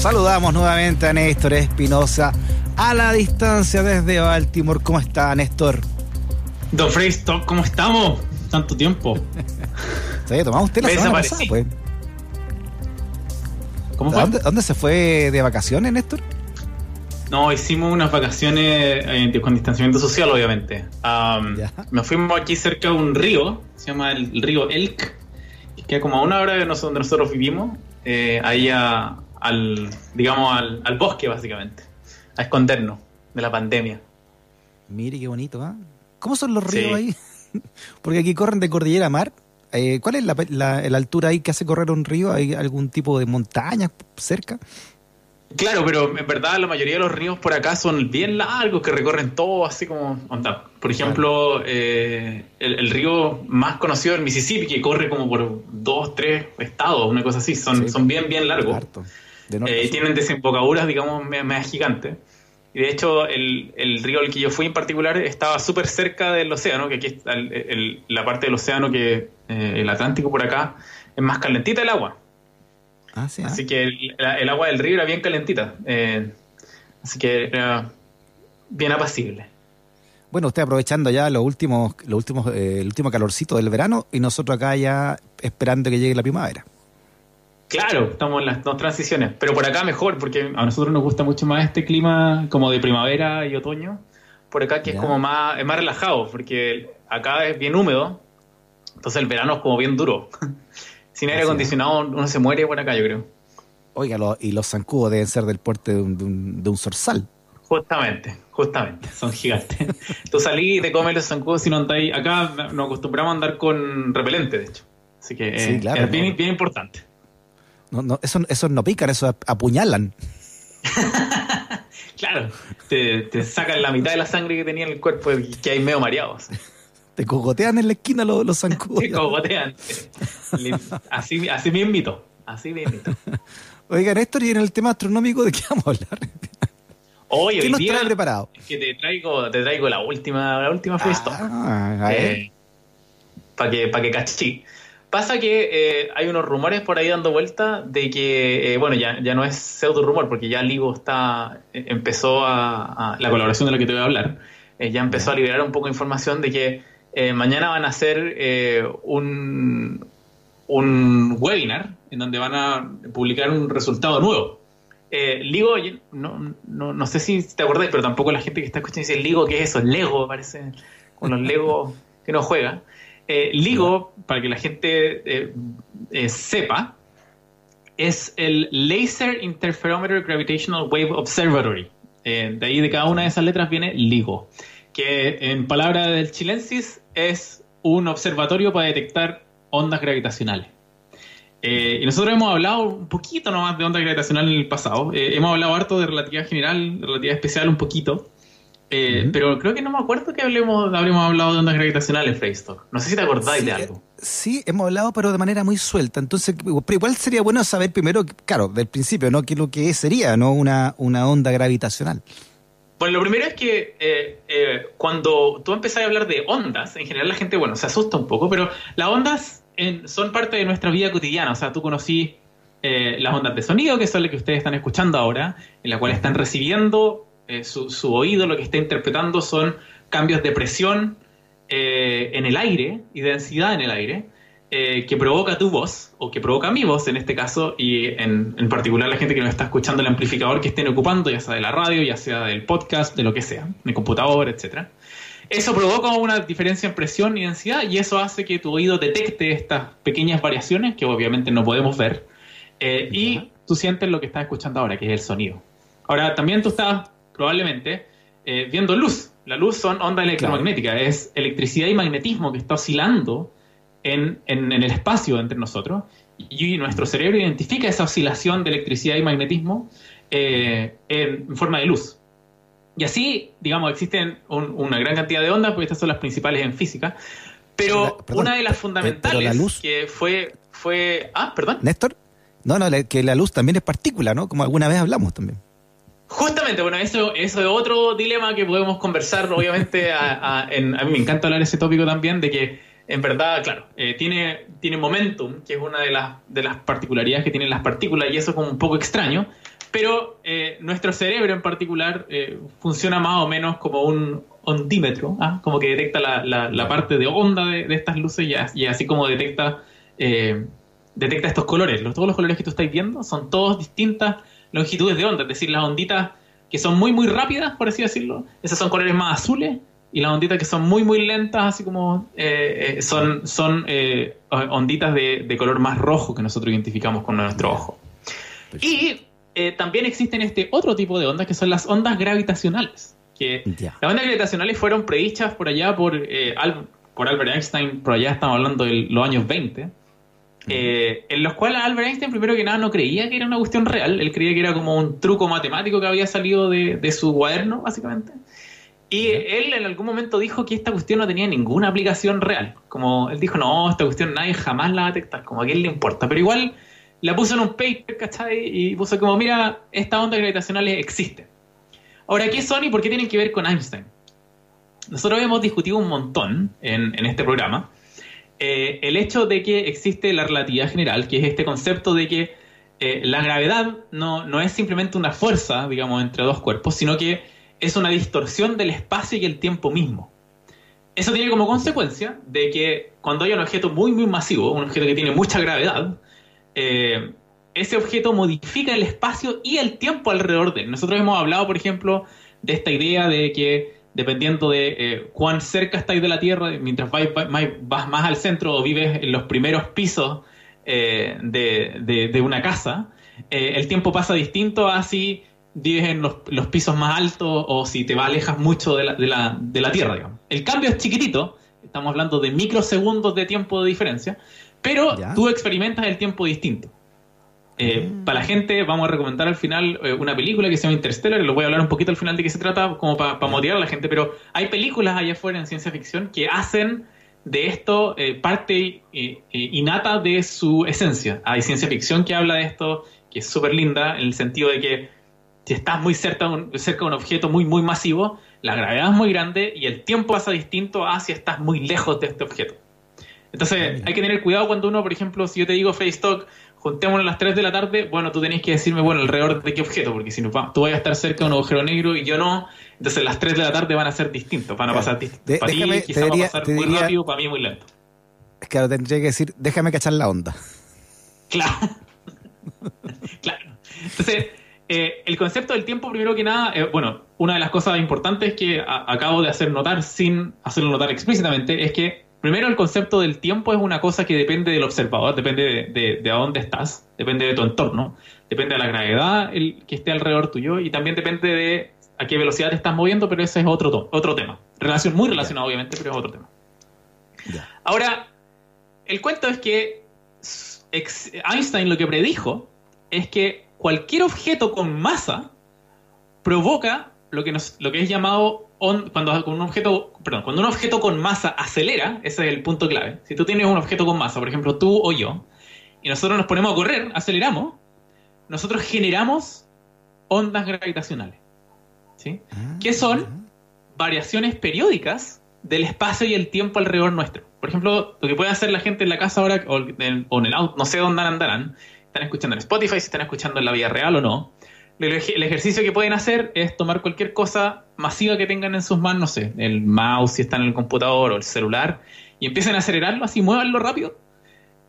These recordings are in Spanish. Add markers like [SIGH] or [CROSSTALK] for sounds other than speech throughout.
Saludamos nuevamente a Néstor Espinosa a la distancia desde Baltimore. ¿Cómo está, Néstor? Don Freystock, ¿cómo estamos? Tanto tiempo. Se había tomado usted la Me semana desaparecí. pasada, pues. ¿Cómo fue? ¿Dónde, dónde se fue de vacaciones, Néstor? No, hicimos unas vacaciones eh, con distanciamiento social, obviamente. Am, Ya. nos fuimos aquí cerca de un río, se llama el, río Elk, que queda como a una hora de nos- donde nosotros vivimos, eh, ahí a- al, digamos, al, al bosque, básicamente, a escondernos de la pandemia. Mire qué bonito, ¿ah? ¿Cómo son los ríos Sí. ahí? [LAUGHS] Porque aquí corren de cordillera a mar. Eh, ¿Cuál es la, la- la altura ahí que hace correr un río? ¿Hay algún tipo de montaña cerca? Claro, pero en verdad la mayoría de los ríos por acá son bien largos, que recorren todo así como... onda. Por ejemplo, eh, el, el río más conocido el Mississippi, que corre como por dos, tres estados, una cosa así. Son, Sí. son bien, bien largos. Harto. De norte a Eh, sur. tienen desembocaduras, digamos, más gigantes. Y de hecho, el, el río al que yo fui en particular estaba súper cerca del océano, que aquí está el- el- la parte del océano que eh, el Atlántico por acá es más calentita el agua. Ah, sí, ah. Así que el agua del río era bien calentita. eh, así que era bien apacible. Bueno, usted aprovechando ya los últimos, los últimos, eh, el último calorcito del verano y nosotros acá ya esperando que llegue la primavera. Claro, estamos en las dos transiciones, pero por acá mejor, porque a nosotros nos gusta mucho más este clima como de primavera y otoño. Por acá que es como más, es más relajado, porque acá es bien húmedo, entonces el verano es como bien duro. [LAUGHS] Sin aire acondicionado uno se muere por acá, yo creo. Oiga, lo- y los zancudos deben ser del porte de un, de un, de un zorzal. Justamente, justamente, son gigantes. Tú salís y te comes los zancudos si no andáis. Acá nos acostumbramos a andar con repelente, de hecho. Así que Sí, eh, claro, es bien importante. No, no, esos, esos no pican, esos ap- apuñalan. [LAUGHS] Claro, te, te sacan la mitad de la sangre que tenía en el cuerpo y que hay medio mareados. [LAUGHS] Te cogotean en la esquina los, los zancudos. Te cogotean. Así, así mismito. Así mismito. [LAUGHS] Oiga, Néstor, y en el tema astronómico, ¿de qué vamos a hablar? Oye, ¿Qué hoy nos día trae preparado? que te traigo, te traigo la última, la última fiesta. Ah, ver. para que, pa' que cachí. Pasa que eh, hay unos rumores por ahí dando vuelta de que, eh, bueno, ya, ya no es pseudo rumor, porque ya Ligo está, eh, empezó a, a- la colaboración de la que te voy a hablar, eh, ya empezó a liberar un poco de información de que mañana van a hacer eh, un, un webinar en donde van a publicar un resultado nuevo. Eh, Ligo, no, no, no sé si te acordáis, pero tampoco la gente que está escuchando dice Ligo, ¿qué es eso? Lego, parece, con los [LAUGHS] Lego que no juega. Eh, LIGO, para que la gente eh, eh, sepa, es el Laser Interferometer Gravitational Wave Observatory. De ahí de cada una de esas letras viene LIGO, que en palabra del chilensis es un observatorio para detectar ondas gravitacionales. Y nosotros hemos hablado un poquito nomás de ondas gravitacionales en el pasado. Hemos hablado harto de relatividad general, relatividad especial un poquito. Eh. Pero creo que no me acuerdo que hablemos, habremos hablado de ondas gravitacionales, Freystock. No sé si te acordáis Sí, de algo. Sí, hemos hablado, pero de manera muy suelta. Entonces, pero igual sería bueno saber primero, claro, del principio, ¿no? ¿Qué es lo que sería, ¿no? Una, una onda gravitacional. Bueno, lo primero es que eh, eh, cuando tú empezás a hablar de ondas, en general la gente, bueno, se asusta un poco, pero las ondas en- son parte de nuestra vida cotidiana. O sea, tú conocí eh, las ondas de sonido, que son las que ustedes están escuchando ahora, en la cual están recibiendo eh, su, su oído, lo que está interpretando son cambios de presión eh, en el aire y densidad en el aire. eh, que provoca tu voz, o que provoca mi voz en este caso, y en, en particular la gente que nos está escuchando el amplificador que estén ocupando, ya sea de la radio, ya sea del podcast, de lo que sea, de computador, etcétera. Eso provoca una diferencia en presión y densidad, y eso hace que tu oído detecte estas pequeñas variaciones, que obviamente no podemos ver, y tú sientes lo que estás escuchando ahora, que es el sonido. Ahora, también tú estás probablemente eh, viendo luz. La luz son ondas electromagnéticas, es electricidad y magnetismo que está oscilando en, en- en el espacio entre nosotros y nuestro cerebro identifica esa oscilación de electricidad y magnetismo eh, en, forma de luz. Y así, digamos, existen una gran cantidad de ondas, porque estas son las principales en física, pero una de las fundamentales que fue, fue... Ah, perdón. Néstor. No, no, que la luz también es partícula, ¿no? Como alguna vez hablamos también. Justamente, bueno, eso, eso es otro dilema que podemos conversar, obviamente, [LAUGHS] a, mí me encanta hablar de ese tópico también, de que en verdad, claro, eh, tiene, tiene momentum, que es una de las, de las particularidades que tienen las partículas, y eso es como un poco extraño, pero eh, nuestro cerebro en particular eh, funciona más o menos como un ondímetro, ¿ah? como que detecta la, la, parte de onda de, estas luces y, así como detecta, detecta estos colores. todos los colores que tú estáis viendo son todos distintas longitudes de onda, es decir, las onditas que son muy, muy rápidas, por así decirlo, esas son colores más azules, y las onditas que son muy, muy lentas, así como eh, eh, son, son eh, onditas de, color más rojo que nosotros identificamos con nuestro ojo. Y también existen este otro tipo de ondas que son las ondas gravitacionales. Que Las ondas gravitacionales fueron predichas por allá por, por Albert Einstein, por allá estamos hablando de los años 20 eh, en los cuales Albert Einstein, primero que nada, no creía que era una cuestión real, él creía que era como un truco matemático que había salido de, su cuaderno, básicamente. Y él en algún momento dijo que esta cuestión no tenía ninguna aplicación real. Como él dijo, no, esta cuestión nadie jamás la va a detectar, como a quién le importa. Pero igual la puso en un paper, ¿cachai? Y puso como, mira, estas ondas gravitacionales existen. Ahora, ¿qué son y por qué tienen que ver con Einstein? Nosotros hemos discutido un montón en, en este programa eh, el hecho de que existe la relatividad general, que es este concepto de que eh, la gravedad no, no, es simplemente una fuerza, digamos, entre dos cuerpos, sino que es una distorsión del espacio y el tiempo mismo. Eso tiene como consecuencia de que cuando hay un objeto muy, muy masivo, un objeto que tiene mucha gravedad, eh, ese objeto modifica el espacio y el tiempo alrededor de él. Nosotros hemos hablado, por ejemplo, de esta idea de que dependiendo de eh, cuán cerca estáis de la Tierra, mientras vas, más al centro o vives en los primeros pisos eh, de, una casa, eh, el tiempo pasa distinto a si vives en los, pisos más altos o si te alejas mucho de la, Tierra. El cambio es chiquitito, estamos hablando de microsegundos de tiempo de diferencia, pero tú experimentas el tiempo distinto. Eh, para la gente, vamos a recomendar al final eh, una película que se llama Interstellar, lo voy a hablar un poquito al final de qué se trata, como para motivar a la gente, pero hay películas allá afuera en ciencia ficción que hacen de esto eh, parte innata de su esencia. Hay ciencia ficción que habla de esto, que es súper linda, en el sentido de que si estás muy cerca de, un, cerca de un objeto muy, muy masivo, la gravedad es muy grande y el tiempo pasa distinto a si estás muy lejos de este objeto. Entonces, hay que tener cuidado cuando uno, por ejemplo, si yo te digo Facebook juntémonos a las 3 de la tarde, bueno, tú tenés que decirme, bueno, alrededor de qué objeto, porque si no, tú vas a estar cerca de un agujero negro y yo no, entonces las 3 de la tarde van a ser distintos, van a pasar distintos. Para ti quizás va a pasar muy rápido, para mí muy lento. Claro, tendría que decir, déjame cachar la onda. Claro. [LAUGHS] claro. Entonces, eh, el concepto del tiempo, primero que nada, eh, bueno, una de las cosas importantes que acabo de hacer notar sin hacerlo notar explícitamente es que Primero, el concepto del tiempo es una cosa que depende del observador, depende de, a dónde estás, depende de tu entorno, depende de la gravedad el, que esté alrededor tuyo y también depende de a qué velocidad te estás moviendo, pero ese es otro, otro tema. Relación muy relacionado, obviamente, pero es otro tema. Ahora, el cuento es que Einstein lo que predijo es que cualquier objeto con masa provoca lo que, nos, lo que es llamado cuando, un objeto, perdón, cuando un objeto con masa acelera, ese es el punto clave. Si tú tienes un objeto con masa, por ejemplo tú o yo, y nosotros nos ponemos a correr, aceleramos, nosotros generamos ondas gravitacionales. ¿sí? Ah, que son variaciones periódicas del espacio y el tiempo alrededor nuestro. Por ejemplo, lo que puede hacer la gente en la casa ahora o en, el auto, no sé dónde andarán, están escuchando en Spotify, si están escuchando en la vida real o no, el ejercicio que pueden hacer es tomar cualquier cosa masiva que tengan en sus manos, no sé, el mouse si están en el computador o el celular, y empiecen a acelerarlo así, muévanlo rápido.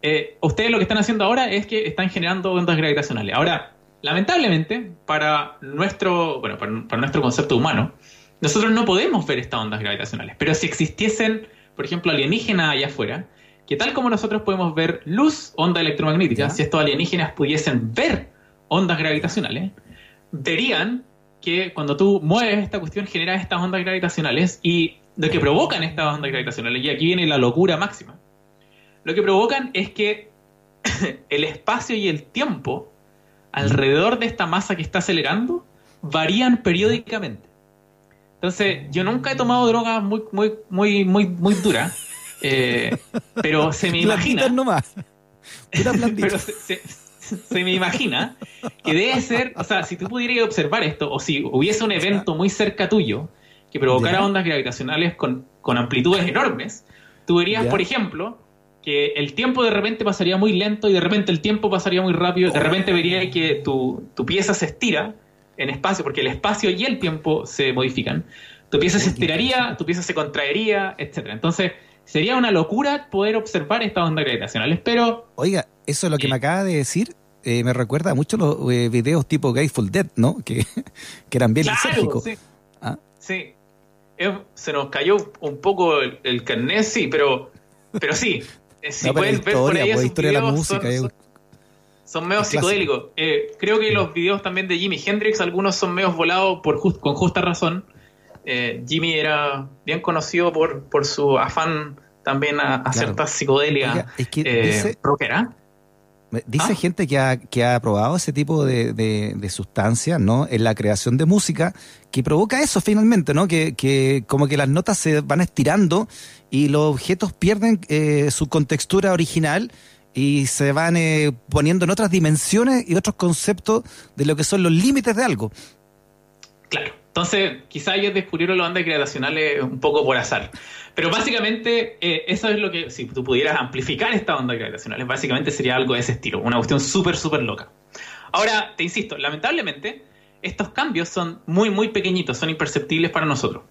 Eh, ustedes lo que están haciendo ahora es que están generando ondas gravitacionales. Ahora, lamentablemente, para nuestro, bueno, para, nuestro concepto humano, nosotros no podemos ver estas ondas gravitacionales. Pero si existiesen, por ejemplo, alienígenas allá afuera, que tal como nosotros podemos ver luz, onda electromagnética, si estos alienígenas pudiesen ver ondas gravitacionales, verían que cuando tú mueves esta cuestión generas estas ondas gravitacionales y lo que provocan estas ondas gravitacionales, y aquí viene la locura máxima, lo que provocan es que [LAUGHS] el espacio y el tiempo alrededor de esta masa que está acelerando varían periódicamente. Entonces, yo nunca he tomado drogas muy, muy, muy, muy, muy duras, eh, pero se me [LAUGHS] imagina. Nomás. [LAUGHS] pero se, me imagina que debe ser, o sea, si tú pudieras observar esto, o si hubiese un evento muy cerca tuyo que provocara ondas gravitacionales con, con amplitudes enormes, tú verías, por ejemplo, que el tiempo de repente pasaría muy lento y de repente el tiempo pasaría muy rápido, de repente vería que tu, tu pieza se estira en espacio, porque el espacio y el tiempo se modifican. Tu pieza se estiraría, tu pieza se contraería, etcétera. Entonces, sería una locura poder observar estas ondas gravitacionales, pero... Oiga, eso es lo que me acaba de decir, eh, me recuerda mucho los eh, videos tipo Grateful Dead, ¿no? [LAUGHS] Que, que eran bien claro, Sí. ¿Ah? sí. se nos cayó un poco el, carnet, sí, pero, pero sí. [LAUGHS] Eh, si pueden ver por ahí pues, de la música, son medio psicodélicos. Eh, creo que los videos también de Jimi Hendrix, algunos son medio volados por con justa razón. Eh, Jimmy era bien conocido por, por su afán también a, cierta psicodelia es que eh, dice, rockera. Dice ¿Ah? gente que ha, que ha probado ese tipo de, de, sustancias, ¿no? En la creación de música, que provoca eso finalmente, ¿no? Que, que como que las notas se van estirando y los objetos pierden su contextura original y se van eh, poniendo en otras dimensiones y otros conceptos de lo que son los límites de algo. Claro. Entonces, quizá ellos descubrieron las ondas gravitacionales un poco por azar. Pero básicamente, eh, eso es lo que, si tú pudieras amplificar estas ondas gravitacionales, básicamente sería algo de ese estilo, una cuestión súper, súper loca. Ahora, te insisto, lamentablemente, estos cambios son muy, muy pequeñitos, son imperceptibles para nosotros.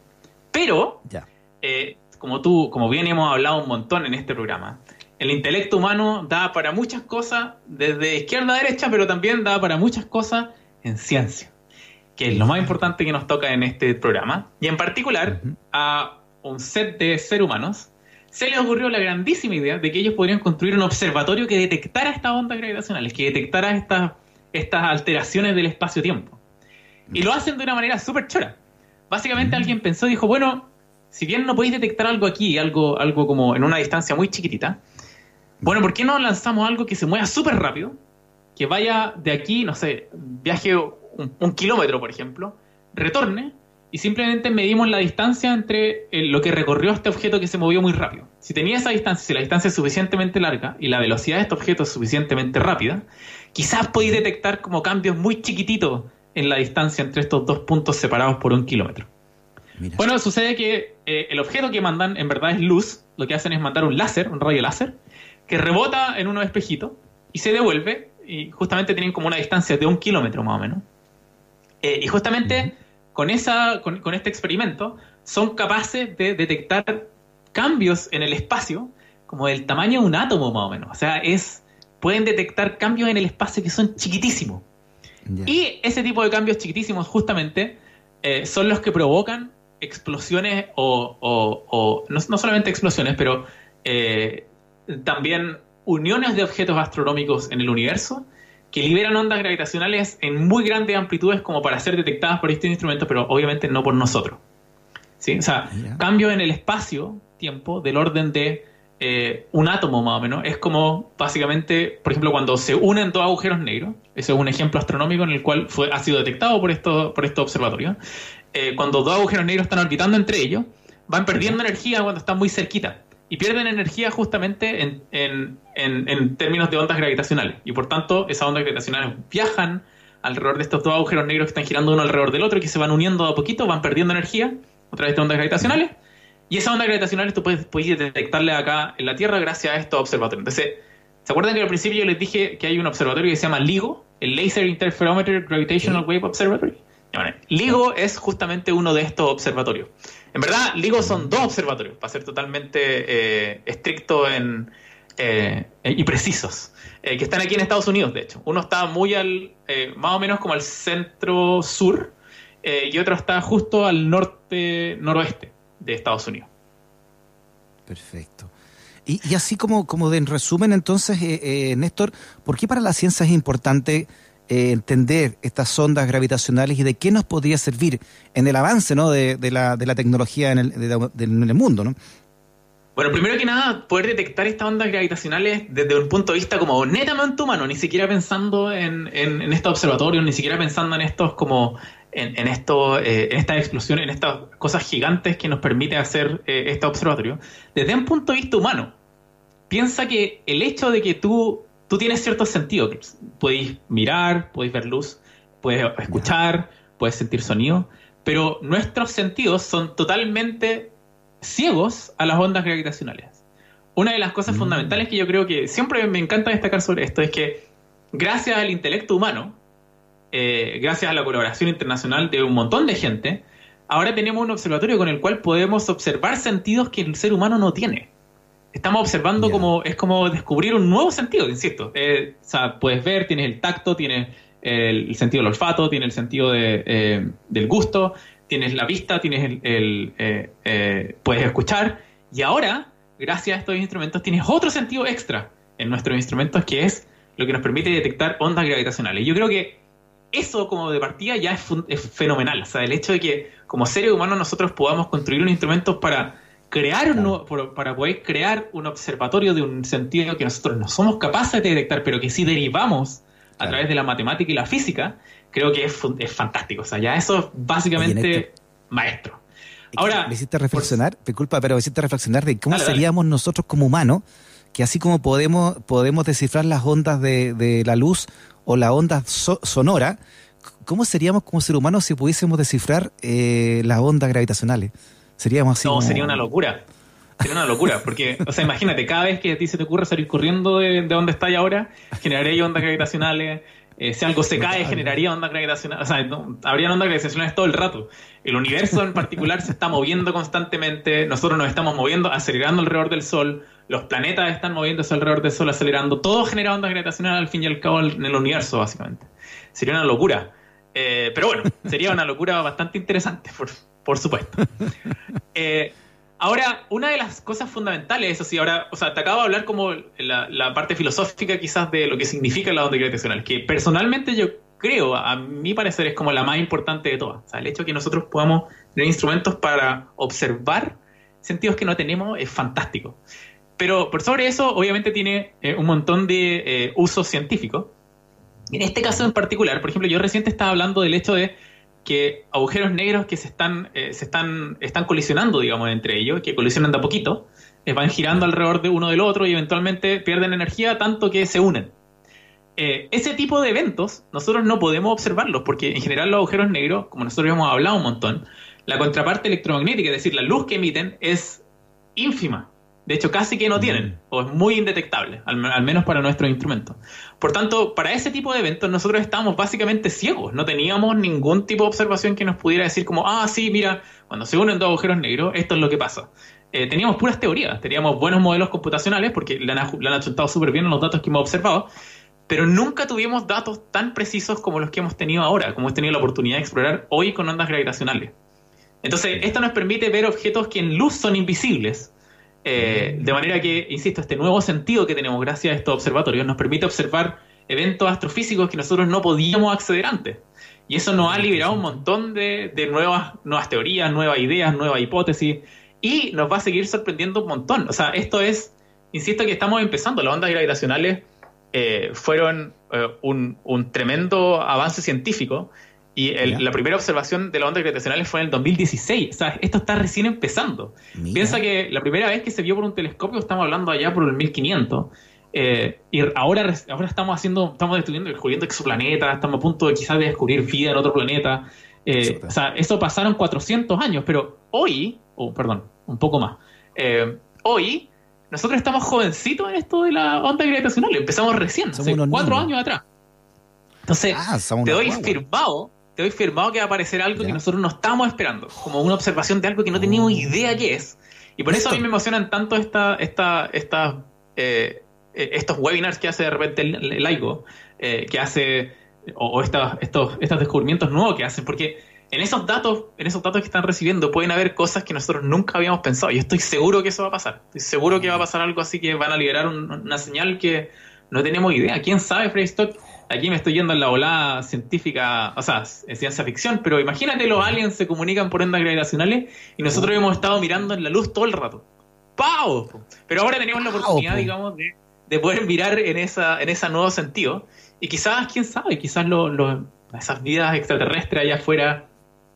Pero, ya. Eh, como tú, como bien hemos hablado un montón en este programa, el intelecto humano da para muchas cosas, desde izquierda a derecha, pero también da para muchas cosas en ciencia, que es lo más importante que nos toca en este programa. Y en particular, a un set de seres humanos se les ocurrió la grandísima idea de que ellos podrían construir un observatorio que detectara estas ondas gravitacionales, que detectara estas, estas alteraciones del espacio-tiempo. Y lo hacen de una manera súper chora. Básicamente alguien pensó y dijo, bueno, si bien no podéis detectar algo aquí, algo, algo como en una distancia muy chiquitita, bueno, ¿por qué no lanzamos algo que se mueva súper rápido? Que vaya de aquí, no sé, viaje un, kilómetro, por ejemplo, retorne y simplemente medimos la distancia entre eh, lo que recorrió este objeto que se movió muy rápido. Si tenía esa distancia, si la distancia es suficientemente larga y la velocidad de este objeto es suficientemente rápida, quizás podéis detectar como cambios muy chiquititos en la distancia entre estos dos puntos separados por un kilómetro. Bueno, sucede que eh, el objeto que mandan en verdad es luz, lo que hacen es mandar un láser, un rayo láser, que rebota en unos espejitos y se devuelve, y justamente tienen como una distancia de un kilómetro más o menos. Eh, y justamente con, esa, con, este experimento son capaces de detectar cambios en el espacio como del tamaño de un átomo más o menos. O sea, es, pueden detectar cambios en el espacio que son chiquitísimos. Y ese tipo de cambios chiquitísimos justamente eh, son los que provocan explosiones o, no, solamente explosiones, pero eh, también uniones de objetos astronómicos en el universo que liberan ondas gravitacionales en muy grandes amplitudes como para ser detectadas por este instrumento, pero obviamente no por nosotros. ¿Sí? O sea, cambio en el espacio-tiempo del orden de eh, un átomo más o menos. Es como básicamente, por ejemplo, cuando se unen dos agujeros negros, ese es un ejemplo astronómico en el cual fue, ha sido detectado por, esto, por estos observatorios. Eh, cuando dos agujeros negros están orbitando entre ellos, van perdiendo energía cuando están muy cerquita y pierden energía justamente en, en, en, términos de ondas gravitacionales. Y por tanto, esas ondas gravitacionales viajan alrededor de estos dos agujeros negros que están girando uno alrededor del otro y que se van uniendo a poquito, van perdiendo energía a través de ondas gravitacionales. Y esas ondas gravitacionales tú puedes, puedes detectarle acá en la Tierra gracias a estos observatorios. Entonces, ¿se acuerdan que al principio yo les dije que hay un observatorio que se llama LIGO, el Laser Interferometer Gravitational Wave Observatory? LIGO es justamente uno de estos observatorios. En verdad, LIGO son dos observatorios, para ser totalmente eh, estrictos eh, y precisos, eh, que están aquí en Estados Unidos, de hecho. Uno está muy al, más o menos como al centro-sur, y otro está justo al norte-noroeste de Estados Unidos. Perfecto. Y, así como, como de en resumen, entonces, Néstor, ¿por qué para la ciencia es importante eh, entender estas ondas gravitacionales y de qué nos podría servir en el avance ¿no? de, la, de la tecnología en el, en el mundo. ¿no? Bueno, primero que nada, poder detectar estas ondas gravitacionales desde un punto de vista como netamente humano, ni siquiera pensando en, en, estos observatorios, ni siquiera pensando en estos como en, esto, eh, en estas explosiones, en estas cosas gigantes que nos permite hacer eh, este observatorio, desde un punto de vista humano. Piensa que el hecho de que tú, tú tienes ciertos sentidos, podéis mirar, podéis ver luz, puedes escuchar, puedes sentir sonido, pero nuestros sentidos son totalmente ciegos a las ondas gravitacionales. Una de las cosas mm. fundamentales que yo creo que siempre me encanta destacar sobre esto es que gracias al intelecto humano, eh, gracias a la colaboración internacional de un montón de gente, ahora tenemos un observatorio con el cual podemos observar sentidos que el ser humano no tiene. Estamos observando como es como descubrir un nuevo sentido, insisto. Eh, o sea, puedes ver, tienes el tacto, tienes el, sentido del olfato, tienes el sentido de, eh, del gusto, tienes la vista, tienes el, puedes escuchar y ahora, gracias a estos instrumentos, tienes otro sentido extra en nuestros instrumentos que es lo que nos permite detectar ondas gravitacionales. Yo creo que eso como de partida ya es, fenomenal. O sea, el hecho de que como seres humanos nosotros podamos construir un instrumento para crear un para poder crear un observatorio de un sentido que nosotros no somos capaces de detectar, pero que sí derivamos a través de la matemática y la física, creo que es, es fantástico. O sea, ya eso es básicamente maestro. Ahora, me hiciste reflexionar, disculpa, pero me hiciste reflexionar de cómo seríamos nosotros como humanos, que así como podemos, podemos descifrar las ondas de, de la luz o la onda sonora, ¿cómo seríamos como ser humanos si pudiésemos descifrar eh, las ondas gravitacionales? Seríamos así. No, sería una locura. Sería una locura, porque, o sea, imagínate, cada vez que a ti se te ocurre salir corriendo de, donde estáis ahora, generaría ondas gravitacionales. Eh, si algo se cae, generaría ondas gravitacionales. O sea, habría ondas gravitacionales todo el rato. El universo en particular se está moviendo constantemente. Nosotros nos estamos moviendo, acelerando alrededor del Sol los planetas están moviéndose alrededor del Sol, acelerando, todo genera ondas gravitacionales al fin y al cabo en el universo, básicamente. Sería una locura. Eh, pero bueno, sería una locura bastante interesante, por, supuesto. [LAUGHS] Eh, ahora, una de las cosas fundamentales, eso sí, ahora, o sea, te acabo de hablar como la, parte filosófica quizás de lo que significa la onda gravitacional, que personalmente yo creo, a mi parecer, es como la más importante de todas. O sea, el hecho de que nosotros podamos tener instrumentos para observar sentidos que no tenemos es fantástico. Pero por sobre eso, obviamente tiene eh, un montón de eh, usos científicos. En este caso en particular, por ejemplo, yo reciente estaba hablando del hecho de que agujeros negros que se están, eh, se están, están colisionando, digamos, entre ellos, que colisionan de a poquito, van girando alrededor de uno del otro y eventualmente pierden energía tanto que se unen. ese tipo de eventos nosotros no podemos observarlos porque en general los agujeros negros, como nosotros hemos hablado un montón, la contraparte electromagnética, es decir, la luz que emiten es ínfima. De hecho, casi que no tienen, o es muy indetectable, al, menos para nuestros instrumentos. Por tanto, para ese tipo de eventos nosotros estábamos básicamente ciegos, no teníamos ningún tipo de observación que nos pudiera decir como, ah, sí, mira, cuando se unen dos agujeros negros, esto es lo que pasa. Eh, teníamos puras teorías, teníamos buenos modelos computacionales, porque le han, han súper bien los datos que hemos observado, pero nunca tuvimos datos tan precisos como los que hemos tenido ahora, como hemos tenido la oportunidad de explorar hoy con ondas gravitacionales. Entonces, esto nos permite ver objetos que en luz son invisibles, eh, de manera que, insisto, este nuevo sentido que tenemos gracias a estos observatorios nos permite observar eventos astrofísicos que nosotros no podíamos acceder antes. Y eso nos ha liberado un montón de, nuevas, nuevas teorías, nuevas ideas, nuevas hipótesis, y nos va a seguir sorprendiendo un montón. O sea, esto es, insisto que estamos empezando, las ondas gravitacionales eh, fueron eh, un, un, tremendo avance científico y la primera observación de las ondas gravitacionales fue en el 2016. O sea, esto está recién empezando. Piensa que la primera vez que se vio por un telescopio, estamos hablando allá por el 1500. Eh, y ahora, ahora estamos haciendo, estamos estudiando, descubriendo exoplanetas, estamos a punto de quizás de descubrir vida en otro planeta. Eh, o sea, eso pasaron 400 años, pero hoy, o perdón, un poco más, eh, hoy nosotros estamos jovencitos en esto de la onda gravitacional, empezamos recién, hace cuatro años atrás. Entonces, ah, te doy firmado te doy firmado que va a aparecer algo que nosotros no estábamos esperando, como una observación de algo que no teníamos oh. idea qué es. Y por eso a mí me emocionan tanto esta, esta, esta, eh, eh, estos webinars que hace de repente el, AIGO, eh, que hace, o, estos, estos descubrimientos nuevos que hacen, porque en esos datos, en esos datos que están recibiendo, pueden haber cosas que nosotros nunca habíamos pensado. Y estoy seguro que eso va a pasar. Estoy seguro que va a pasar algo así que van a liberar una señal que no tenemos idea. ¿Quién sabe, Freddy Stock? Aquí me estoy yendo en la volada científica, o sea, en ciencia ficción, pero imagínate los aliens se comunican por ondas gravitacionales y nosotros hemos estado mirando en la luz todo el rato. preocupados. Pero ahora tenemos la oportunidad, digamos, de, poder mirar en esa en ese nuevo sentido. Y quizás, quién sabe, quizás lo, esas vidas extraterrestres allá afuera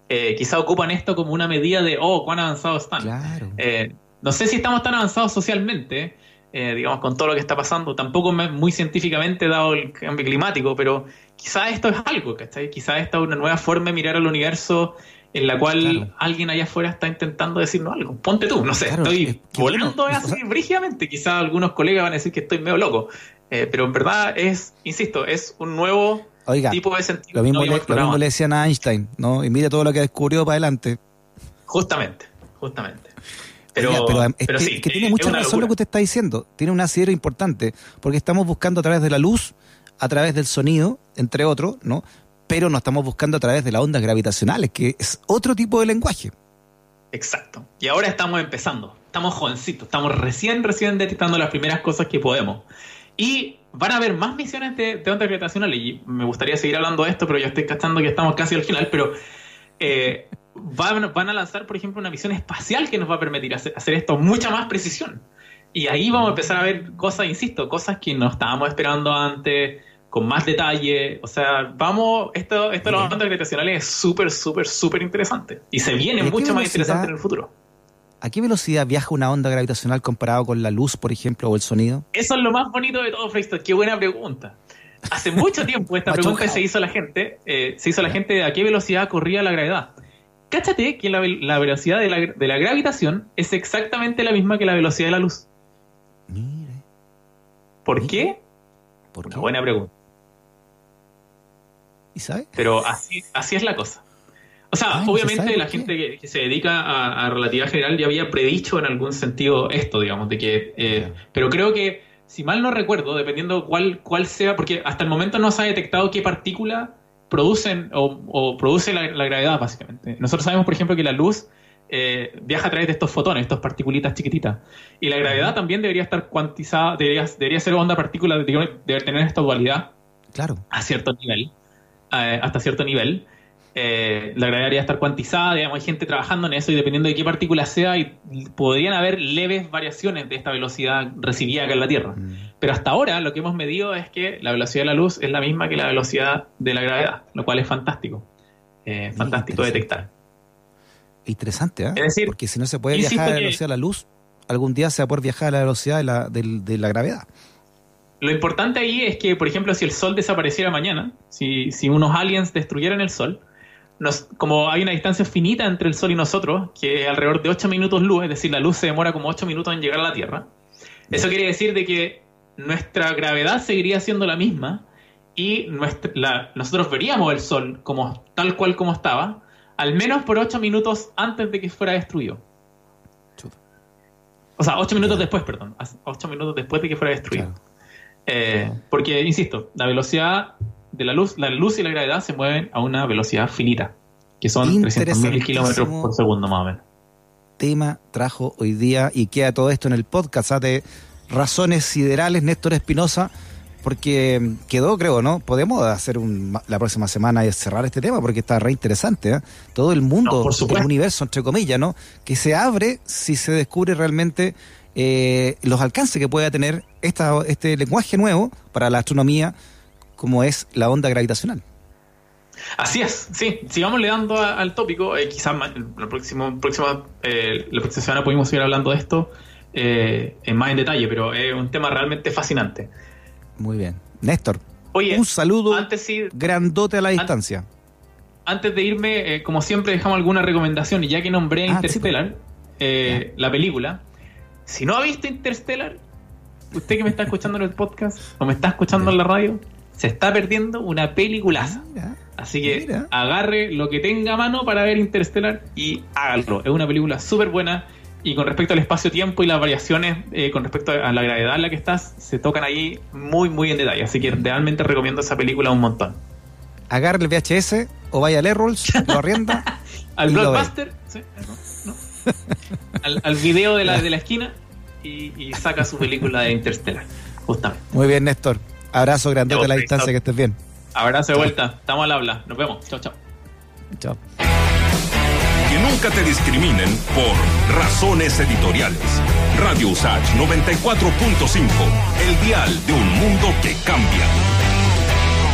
eh, quizás ocupan esto como una medida de, oh, cuán avanzados están. Eh, no sé si estamos tan avanzados socialmente, eh, digamos, con todo lo que está pasando, tampoco muy científicamente dado el cambio climático, pero quizás esto es algo, ¿cachai? Quizás esta es una nueva forma de mirar al universo en la cual alguien allá afuera está intentando decirnos algo. Ponte tú, no sé, estoy volando así brígidamente. Quizás algunos colegas van a decir que estoy medio loco, eh, pero en verdad es, insisto, es un nuevo tipo de sentido. Lo mismo, le, decían a Einstein, ¿no? Y mire todo lo que descubrió para adelante. Justamente, justamente. Pero, pero, sí, que tiene mucha razón lo que usted está diciendo. Tiene un asidero importante, porque estamos buscando a través de la luz, a través del sonido, entre otros, ¿no? Pero no estamos buscando a través de las ondas gravitacionales, que es otro tipo de lenguaje. Exacto. Y ahora estamos empezando. Estamos jovencitos, estamos recién, recién detectando las primeras cosas que podemos. Y van a haber más misiones de, de ondas gravitacionales. Y me gustaría seguir hablando de esto, pero ya estoy cachando que estamos casi al final. Pero eh, van, van, a lanzar, por ejemplo, una misión espacial que nos va a permitir hacer, esto con mucha más precisión. Y ahí vamos a empezar a ver cosas, insisto, cosas que no estábamos esperando antes, con más detalle. O sea, vamos, esto, esto de los ondas gravitacionales es súper, súper, súper interesante. Y se viene mucho más interesante en el futuro. ¿A qué velocidad viaja una onda gravitacional comparado con la luz, por ejemplo, o el sonido? Eso es lo más bonito de todo, Freiston. Qué buena pregunta. Hace mucho tiempo esta [LAUGHS] pregunta se hizo a la gente, eh, se hizo a la gente de a qué velocidad corría la gravedad. Cáchate que la, velocidad de la, gravitación es exactamente la misma que la velocidad de la luz. Mire. ¿Por qué? ¿Por Una buena pregunta. ¿Y sabe? Pero así, así es la cosa. O sea, obviamente la gente que, se dedica a, relatividad general ya había predicho en algún sentido esto, digamos, de que... Eh, pero creo que, si mal no recuerdo, dependiendo cuál, cuál sea, porque hasta el momento no se ha detectado qué partícula producen o, produce la, gravedad, básicamente. Nosotros sabemos, por ejemplo, que la luz eh, viaja a través de estos fotones, estos particulitas chiquititas. Y la gravedad también debería estar cuantizada, debería, debería ser onda partícula, debería tener esta dualidad. Claro. A cierto nivel. Eh, hasta cierto nivel. Eh, la gravedad debería estar cuantizada, digamos, hay gente trabajando en eso y dependiendo de qué partícula sea, y podrían haber leves variaciones de esta velocidad recibida acá en la Tierra. Mm. Pero hasta ahora lo que hemos medido es que la velocidad de la luz es la misma que la velocidad de la gravedad, lo cual es fantástico. Eh, fantástico detectar. Interesante, ¿eh? Es decir, porque si no se puede viajar a la velocidad de la luz, algún día se va a poder viajar a la velocidad de la, de la gravedad. Lo importante ahí es que, por ejemplo, si el Sol desapareciera mañana, si, si unos aliens destruyeran el Sol, como hay una distancia finita entre el Sol y nosotros, que es alrededor de 8 minutos luz, es decir, la luz se demora como 8 minutos en llegar a la Tierra, eso quiere decir de que nuestra gravedad seguiría siendo la misma y nosotros veríamos el Sol como tal cual como estaba, al menos por 8 minutos antes de que fuera destruido. O sea, 8 minutos después, perdón. 8 minutos después de que fuera destruido. Eh, porque, insisto, la velocidad de la luz, la luz y la gravedad se mueven a una velocidad finita, que son 300.000 kilómetros por segundo más o menos. Tema trajo hoy día y queda todo esto en el podcast ¿ah? Razones Siderales, Néstor Espinosa, porque quedó, creo, ¿no? Podemos hacer la próxima semana y cerrar este tema porque está re interesante. ¿eh? Todo el mundo, el universo, entre comillas, ¿no? Que se abre si se descubre realmente eh, los alcances que pueda tener esta, este lenguaje nuevo para la astronomía como es la onda gravitacional. Así es, sí. Sigamos le dando al tópico. Eh, quizás la, próxima, próxima, eh, la próxima semana podemos seguir hablando de esto eh, más en detalle, pero es un tema realmente fascinante. Muy bien. Néstor, Oye, un saludo antes grandote a la distancia. Antes de irme, como siempre, dejamos alguna recomendación. Y ya que nombré ah, Interstellar, la película, si no ha visto Interstellar, usted que me está escuchando en el podcast o me está escuchando en la radio, se está perdiendo una peliculaza. Ah, Así que agarre lo que tenga a mano para ver Interstellar y hágalo. Es una película súper buena y con respecto al espacio-tiempo y las variaciones eh, con respecto a la gravedad en la que estás, se tocan ahí muy, muy en detalle. Así que realmente recomiendo esa película un montón. Agarre el VHS o vaya al Errols, lo arrienda. [LAUGHS] al Blockbuster, al, video de la, de la esquina y, y saca su película de Interstellar. Justamente. Muy bien, Néstor. Abrazo grande de la distancia, que estés bien. Abrazo de vuelta. Estamos al habla. Nos vemos. Chao, chao. Chao. Que nunca te discriminen por razones editoriales. Radio Usach 94.5, el dial de un mundo que cambia.